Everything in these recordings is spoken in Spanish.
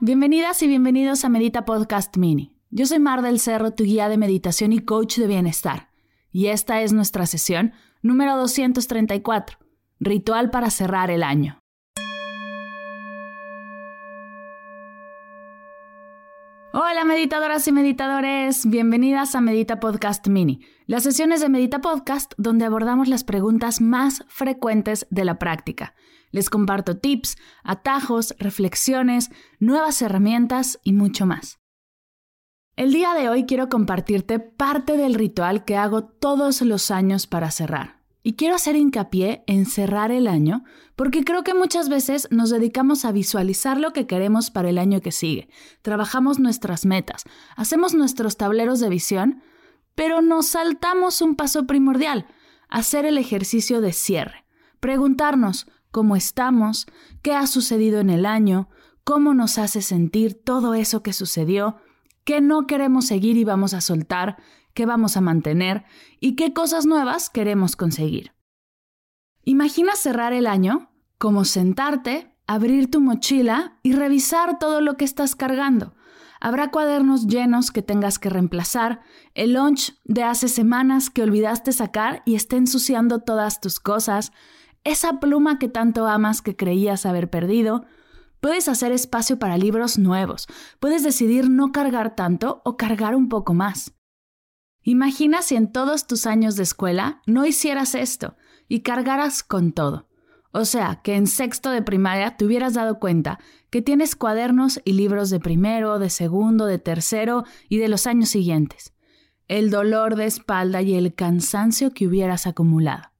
Bienvenidas y bienvenidos a Medita Podcast Mini. Yo soy Mar del Cerro, tu guía de meditación y coach de bienestar. Y esta es nuestra sesión número 234, Ritual para cerrar el año. Hola meditadoras y meditadores, bienvenidas a Medita Podcast Mini, las sesiones de Medita Podcast donde abordamos las preguntas más frecuentes de la práctica. Les comparto tips, atajos, reflexiones, nuevas herramientas y mucho más. El día de hoy quiero compartirte parte del ritual que hago todos los años para cerrar. Y quiero hacer hincapié en cerrar el año porque creo que muchas veces nos dedicamos a visualizar lo que queremos para el año que sigue. Trabajamos nuestras metas, hacemos nuestros tableros de visión, pero nos saltamos un paso primordial, hacer el ejercicio de cierre. Preguntarnos cómo estamos, qué ha sucedido en el año, cómo nos hace sentir todo eso que sucedió, qué no queremos seguir y vamos a soltar, qué vamos a mantener y qué cosas nuevas queremos conseguir. Imagina cerrar el año como sentarte, abrir tu mochila y revisar todo lo que estás cargando. Habrá cuadernos llenos que tengas que reemplazar, el lunch de hace semanas que olvidaste sacar y esté ensuciando todas tus cosas, esa pluma que tanto amas que creías haber perdido. Puedes hacer espacio para libros nuevos, puedes decidir no cargar tanto o cargar un poco más. Imagina si en todos tus años de escuela no hicieras esto y cargaras con todo. O sea, que en sexto de primaria te hubieras dado cuenta que tienes cuadernos y libros de primero, de segundo, de tercero y de los años siguientes. El dolor de espalda y el cansancio que hubieras acumulado.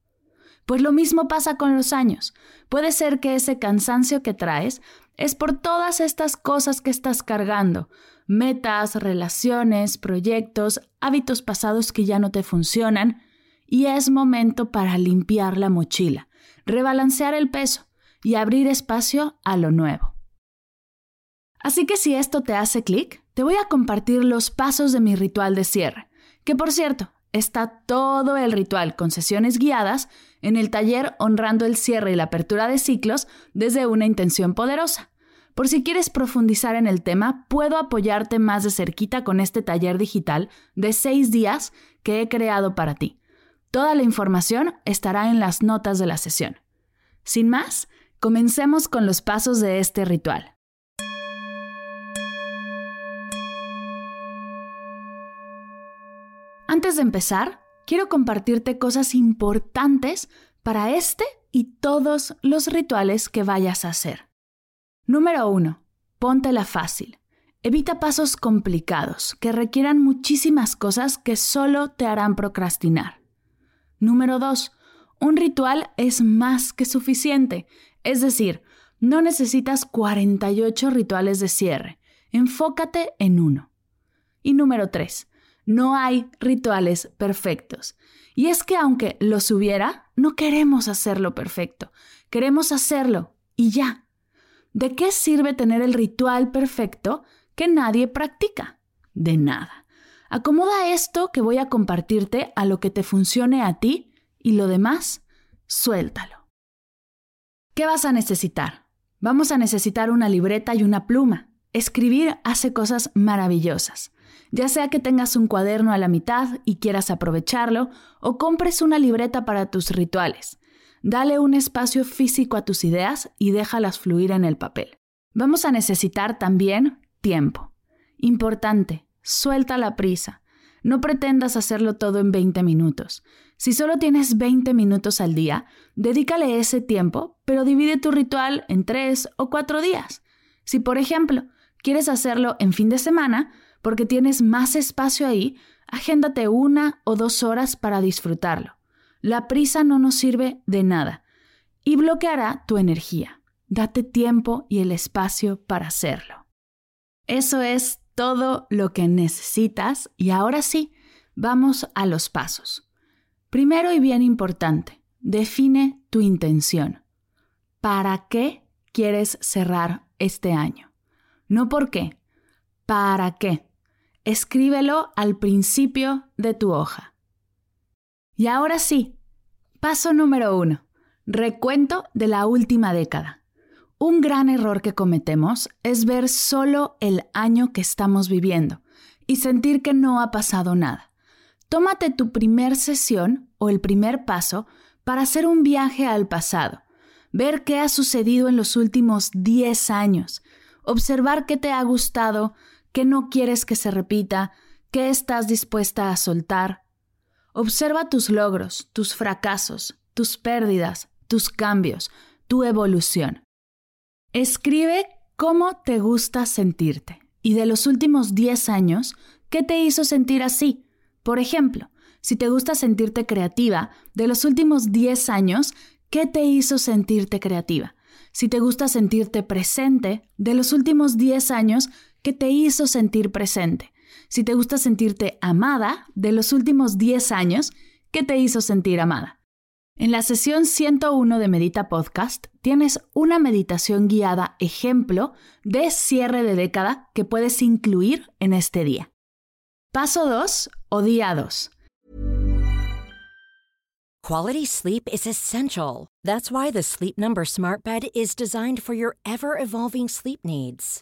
Pues lo mismo pasa con los años. Puede ser que ese cansancio que traes es por todas estas cosas que estás cargando, metas, relaciones, proyectos, hábitos pasados que ya no te funcionan, y es momento para limpiar la mochila, rebalancear el peso y abrir espacio a lo nuevo. Así que si esto te hace clic, te voy a compartir los pasos de mi ritual de cierre, que por cierto, está todo el ritual con sesiones guiadas en el taller Honrando el cierre y la apertura de ciclos desde una intención poderosa. Por si quieres profundizar en el tema, puedo apoyarte más de cerquita con este taller digital de seis días que he creado para ti. Toda la información estará en las notas de la sesión. Sin más, comencemos con los pasos de este ritual. Antes de empezar, quiero compartirte cosas importantes para este y todos los rituales que vayas a hacer. Número 1. Póntela fácil. Evita pasos complicados que requieran muchísimas cosas que solo te harán procrastinar. Número 2. Un ritual es más que suficiente. Es decir, no necesitas 48 rituales de cierre. Enfócate en uno. Y número 3. No hay rituales perfectos. Y es que aunque los hubiera, no queremos hacerlo perfecto. Queremos hacerlo y ya. ¿De qué sirve tener el ritual perfecto que nadie practica? De nada. Acomoda esto que voy a compartirte a lo que te funcione a ti y lo demás, suéltalo. ¿Qué vas a necesitar? Vamos a necesitar una libreta y una pluma. Escribir hace cosas maravillosas. Ya sea que tengas un cuaderno a la mitad y quieras aprovecharlo, o compres una libreta para tus rituales. Dale un espacio físico a tus ideas y déjalas fluir en el papel. Vamos a necesitar también tiempo. Importante, suelta la prisa. No pretendas hacerlo todo en 20 minutos. Si solo tienes 20 minutos al día, dedícale ese tiempo, pero divide tu ritual en 3 o 4 días. Si, por ejemplo, quieres hacerlo en fin de semana, porque tienes más espacio ahí, agéndate una o dos horas para disfrutarlo. La prisa no nos sirve de nada. y bloqueará tu energía. Date tiempo y el espacio para hacerlo. Eso es todo lo que necesitas y ahora sí, vamos a los pasos. Primero y bien importante, define tu intención. ¿Para qué quieres cerrar este año? No por qué, ¿para qué? Escríbelo al principio de tu hoja. Y ahora sí, paso número uno. Recuento de la última década. Un gran error que cometemos es ver solo el año que estamos viviendo y sentir que no ha pasado nada. Tómate tu primer sesión o el primer paso para hacer un viaje al pasado, ver qué ha sucedido en los últimos 10 años, observar qué te ha gustado, qué no quieres que se repita, qué estás dispuesta a soltar. Observa tus logros, tus fracasos, tus pérdidas, tus cambios, tu evolución. Escribe cómo te gusta sentirte y de los últimos 10 años, ¿qué te hizo sentir así? Por ejemplo, si te gusta sentirte creativa, de los últimos 10 años, ¿qué te hizo sentirte creativa? Si te gusta sentirte presente, de los últimos 10 años, ¿qué te hizo sentir presente? Si te gusta sentirte amada, de los últimos 10 años, ¿qué te hizo sentir amada? En la sesión 101 de Medita Podcast tienes una meditación guiada ejemplo de cierre de década que puedes incluir en este día. Paso 2 o día 2. Quality sleep is essential. That's why the Sleep Number Smart Bed is designed for your ever evolving sleep needs.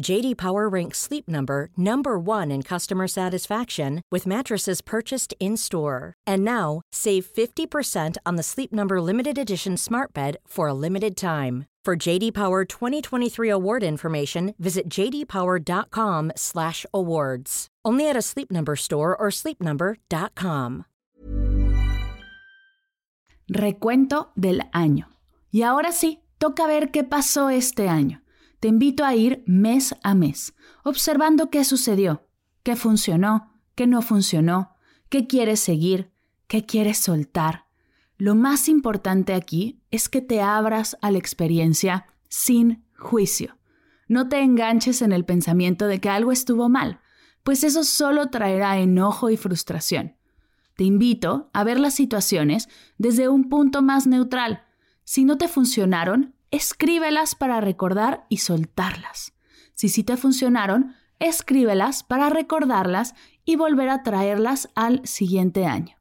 JD Power ranks Sleep Number number 1 in customer satisfaction with mattresses purchased in-store. And now, save 50% on the Sleep Number limited edition smart bed for a limited time. For JD Power 2023 award information, visit jdpower.com/awards. Only at a Sleep Number store or sleepnumber.com. recuento del año. Y ahora sí, toca ver qué pasó este año. Te invito a ir mes a mes, observando qué sucedió, qué funcionó, qué no funcionó, qué quieres seguir, qué quieres soltar. Lo más importante aquí es que te abras a la experiencia sin juicio. No te enganches en el pensamiento de que algo estuvo mal, pues eso solo traerá enojo y frustración. Te invito a ver las situaciones desde un punto más neutral. Si no te funcionaron, escríbelas para recordar y soltarlas. Si sí te funcionaron, escríbelas para recordarlas y volver a traerlas al siguiente año.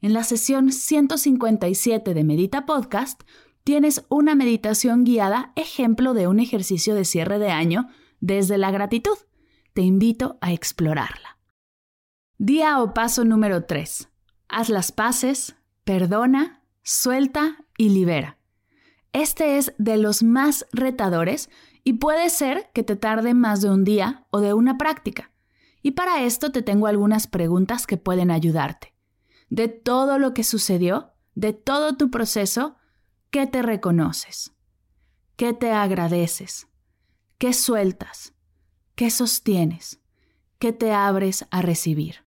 En la sesión 157 de Medita Podcast tienes una meditación guiada ejemplo de un ejercicio de cierre de año desde la gratitud. Te invito a explorarla. Día o paso número 3. Haz las paces, perdona, suelta y libera. Este es de los más retadores y puede ser que te tarde más de un día o de una práctica. Y para esto te tengo algunas preguntas que pueden ayudarte. De todo lo que sucedió, de todo tu proceso, ¿qué te reconoces? ¿Qué te agradeces? ¿Qué sueltas? ¿Qué sostienes? ¿Qué te abres a recibir?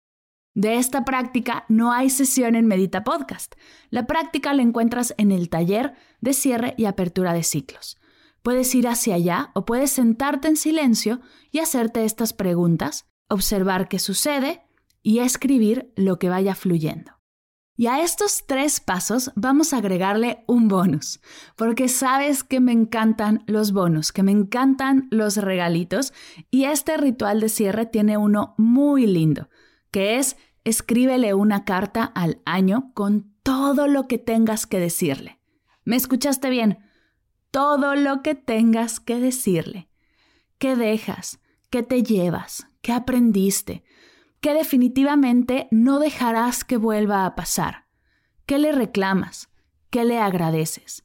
De esta práctica no hay sesión en Medita Podcast. La práctica la encuentras en el taller de cierre y apertura de ciclos. Puedes ir hacia allá o puedes sentarte en silencio y hacerte estas preguntas, observar qué sucede y escribir lo que vaya fluyendo. Y a estos tres pasos vamos a agregarle un bonus, porque sabes que me encantan los bonus, que me encantan los regalitos, y este ritual de cierre tiene uno muy lindo, que es escríbele una carta al año con todo lo que tengas que decirle. ¿Me escuchaste bien? Todo lo que tengas que decirle. ¿Qué dejas? ¿Qué te llevas? ¿Qué aprendiste? ¿Qué definitivamente no dejarás que vuelva a pasar? ¿Qué le reclamas? ¿Qué le agradeces?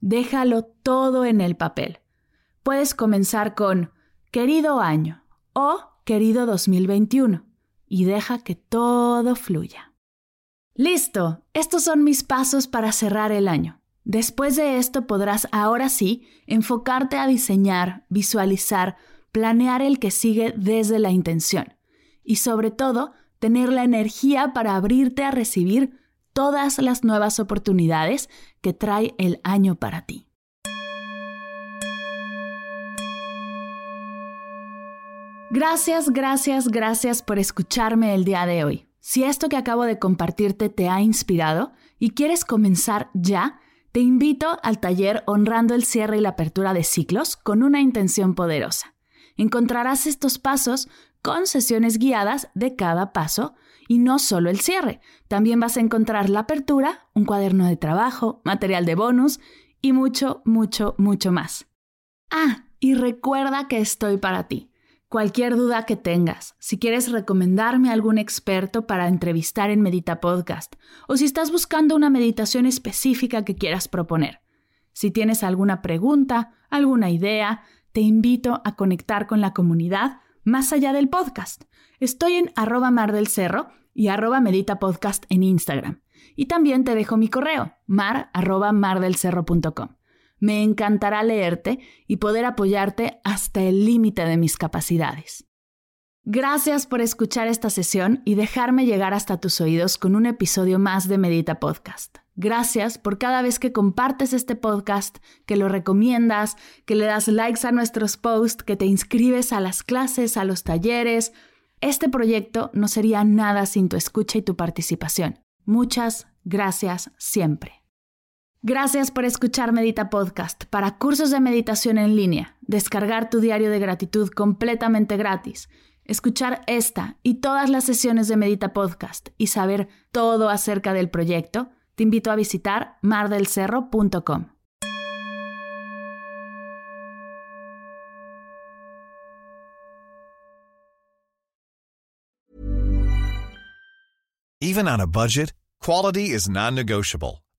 Déjalo todo en el papel. Puedes comenzar con querido año o querido 2021 y deja que todo fluya. Listo, estos son mis pasos para cerrar el año. Después de esto podrás ahora sí enfocarte a diseñar, visualizar planear el que sigue desde la intención y sobre todo tener la energía para abrirte a recibir todas las nuevas oportunidades que trae el año para ti. Gracias, gracias, gracias por escucharme el día de hoy. Si esto que acabo de compartirte te ha inspirado y quieres comenzar ya, te invito al taller Honrando el cierre y la apertura de ciclos con una intención poderosa. Encontrarás estos pasos con sesiones guiadas de cada paso y no solo el cierre. También vas a encontrar la apertura, un cuaderno de trabajo, material de bonus y mucho, mucho, mucho más. Ah, y recuerda que estoy para ti. Cualquier duda que tengas, si quieres recomendarme a algún experto para entrevistar en Medita Podcast, o si estás buscando una meditación específica que quieras proponer. Si tienes alguna pregunta, alguna idea, te invito a conectar con la comunidad más allá del podcast. Estoy en arroba mar del cerro y arroba medita podcast en Instagram. Y también te dejo mi correo, mar arroba mardelcerro.com. Me encantará leerte y poder apoyarte hasta el límite de mis capacidades. Gracias por escuchar esta sesión y dejarme llegar hasta tus oídos con un episodio más de Medita Podcast. Gracias por cada vez que compartes este podcast, que lo recomiendas, que le das likes a nuestros posts, que te inscribes a las clases, a los talleres. Este proyecto no sería nada sin tu escucha y tu participación. Muchas gracias siempre. Gracias por escuchar Medita Podcast. Para cursos de meditación en línea, descargar tu diario de gratitud completamente gratis, escuchar esta y todas las sesiones de Medita Podcast y saber todo acerca del proyecto, te invito a visitar mardelcerro.com. Even on a budget, quality is non-negotiable.